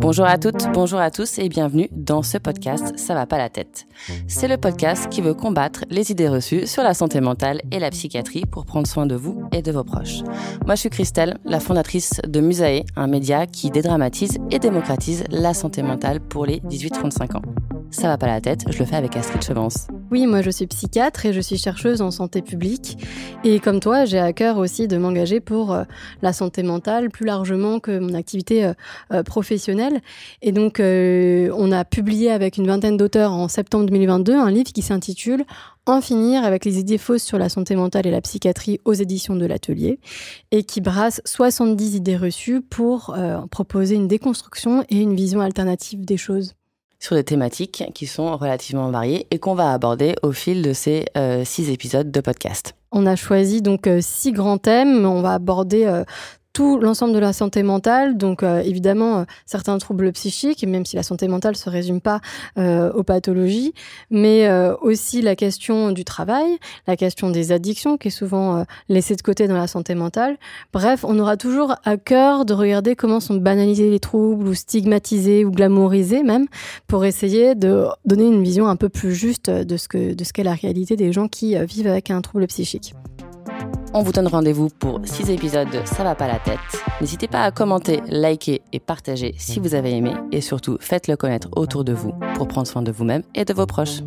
Bonjour à toutes, bonjour à tous et bienvenue dans ce podcast Ça va pas la tête. C'est le podcast qui veut combattre les idées reçues sur la santé mentale et la psychiatrie pour prendre soin de vous et de vos proches. Moi je suis Christelle, la fondatrice de Musae, un média qui dédramatise et démocratise la santé mentale pour les 18-35 ans. Ça va pas la tête, je le fais avec Astrid Chevance. Oui, moi je suis psychiatre et je suis chercheuse en santé publique. Et comme toi, j'ai à cœur aussi de m'engager pour euh, la santé mentale plus largement que mon activité euh, euh, professionnelle. Et donc, on a publié avec une vingtaine d'auteurs en septembre 2022 un livre qui s'intitule En finir avec les idées fausses sur la santé mentale et la psychiatrie aux éditions de l'Atelier et qui brasse 70 idées reçues pour proposer une déconstruction et une vision alternative des choses sur des thématiques qui sont relativement variées et qu'on va aborder au fil de ces euh, six épisodes de podcast. On a choisi donc euh, six grands thèmes. On va aborder euh, tout l'ensemble de la santé mentale, donc euh, évidemment euh, certains troubles psychiques, même si la santé mentale se résume pas euh, aux pathologies, mais aussi la question du travail, la question des addictions qui est souvent laissée de côté dans la santé mentale. Bref, on aura toujours à cœur de regarder comment sont banalisés les troubles ou stigmatisés ou glamourisés même pour essayer de donner une vision un peu plus juste de ce que de ce qu'est la réalité des gens qui vivent avec un trouble psychique. On vous donne rendez-vous pour 6 épisodes de Ça va pas la tête. N'hésitez pas à commenter, liker et partager si vous avez aimé et surtout faites-le connaître autour de vous pour prendre soin de vous-même et de vos proches.